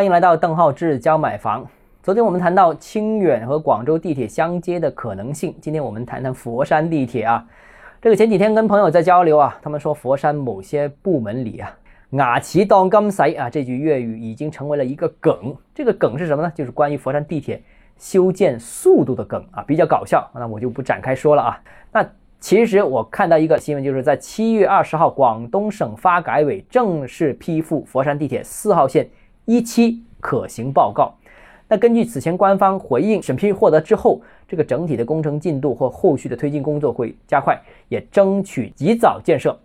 欢迎来到邓浩志教买房。昨天我们谈到清远和广州地铁相接的可能性，今天我们谈谈佛山地铁啊。这个前几天跟朋友在交流啊，他们说佛山某些部门里啊，牙齿当金使啊，这句粤语已经成为了一个梗。这个梗是什么呢？就是关于佛山地铁修建速度的梗啊，比较搞笑。那我就不展开说了啊。那其实我看到一个新闻，就是在七月二十号，广东省发改委正式批复佛山地铁四号线。一期可行报告。那根据此前官方回应，审批获得之后，这个整体的工程进度或后续的推进工作会加快，也争取及早建设。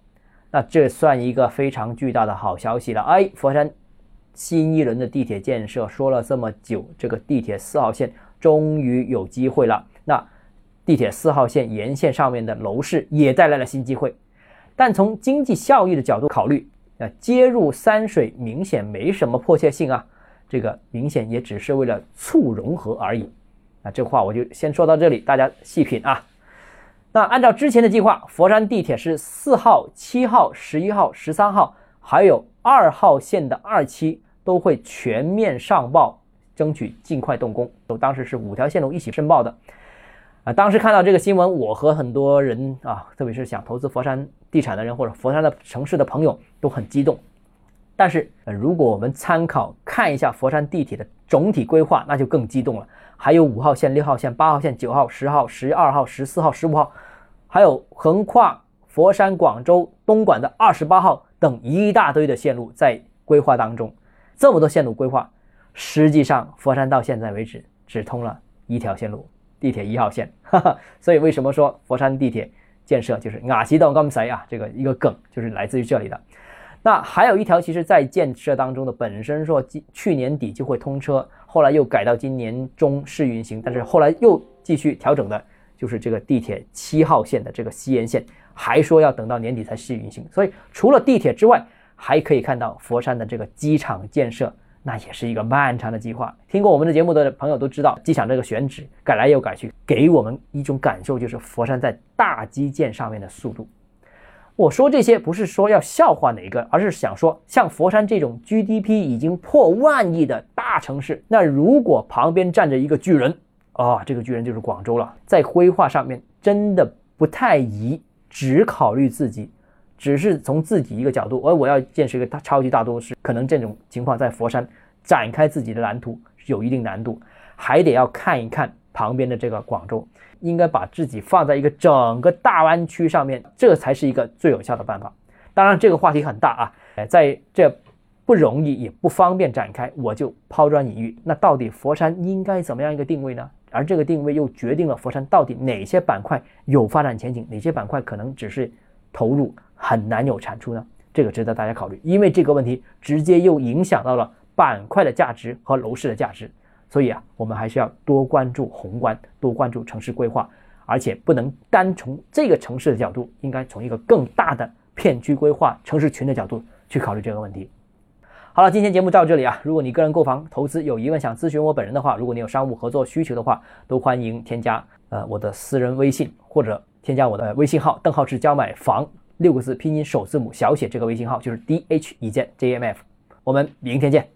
那这算一个非常巨大的好消息了。哎，佛山新一轮的地铁建设说了这么久，这个地铁四号线终于有机会了。那地铁四号线沿线上面的楼市也带来了新机会，但从经济效益的角度考虑。啊接入三水明显没什么迫切性啊，这个明显也只是为了促融合而已。那这话我就先说到这里，大家细品啊。那按照之前的计划，佛山地铁是四号、七号、十一号、十三号，还有二号线的二期都会全面上报，争取尽快动工。都当时是五条线路一起申报的。啊，当时看到这个新闻，我和很多人啊，特别是想投资佛山地产的人或者佛山的城市的朋友都很激动。但是，如果我们参考看一下佛山地铁的总体规划，那就更激动了。还有五号线、六号线、八号线、九号、十号、十二号、十四号、十五号，还有横跨佛山、广州、东莞的二十八号等一大堆的线路在规划当中。这么多线路规划，实际上佛山到现在为止只通了一条线路。地铁一号线，哈哈，所以为什么说佛山地铁建设就是瓦西到刚才啊？这个一个梗就是来自于这里的。那还有一条，其实在建设当中的，本身说去年底就会通车，后来又改到今年中试运行，但是后来又继续调整的，就是这个地铁七号线的这个西延线，还说要等到年底才试运行。所以除了地铁之外，还可以看到佛山的这个机场建设。那也是一个漫长的计划。听过我们的节目的朋友都知道，机场这个选址改来又改去，给我们一种感受，就是佛山在大基建上面的速度。我说这些不是说要笑话哪个，而是想说，像佛山这种 GDP 已经破万亿的大城市，那如果旁边站着一个巨人啊，这个巨人就是广州了，在规划上面真的不太宜只考虑自己。只是从自己一个角度，而我要建设一个大超级大都市，可能这种情况在佛山展开自己的蓝图是有一定难度，还得要看一看旁边的这个广州，应该把自己放在一个整个大湾区上面，这才是一个最有效的办法。当然，这个话题很大啊，哎，在这不容易也不方便展开，我就抛砖引玉。那到底佛山应该怎么样一个定位呢？而这个定位又决定了佛山到底哪些板块有发展前景，哪些板块可能只是投入。很难有产出呢，这个值得大家考虑，因为这个问题直接又影响到了板块的价值和楼市的价值，所以啊，我们还是要多关注宏观，多关注城市规划，而且不能单从这个城市的角度，应该从一个更大的片区规划、城市群的角度去考虑这个问题。好了，今天节目到这里啊，如果你个人购房投资有疑问想咨询我本人的话，如果你有商务合作需求的话，都欢迎添加呃我的私人微信或者添加我的微信号邓浩志教买房。六个字拼音首字母小写这个微信号就是 D H 一键 J M F，我们明天见。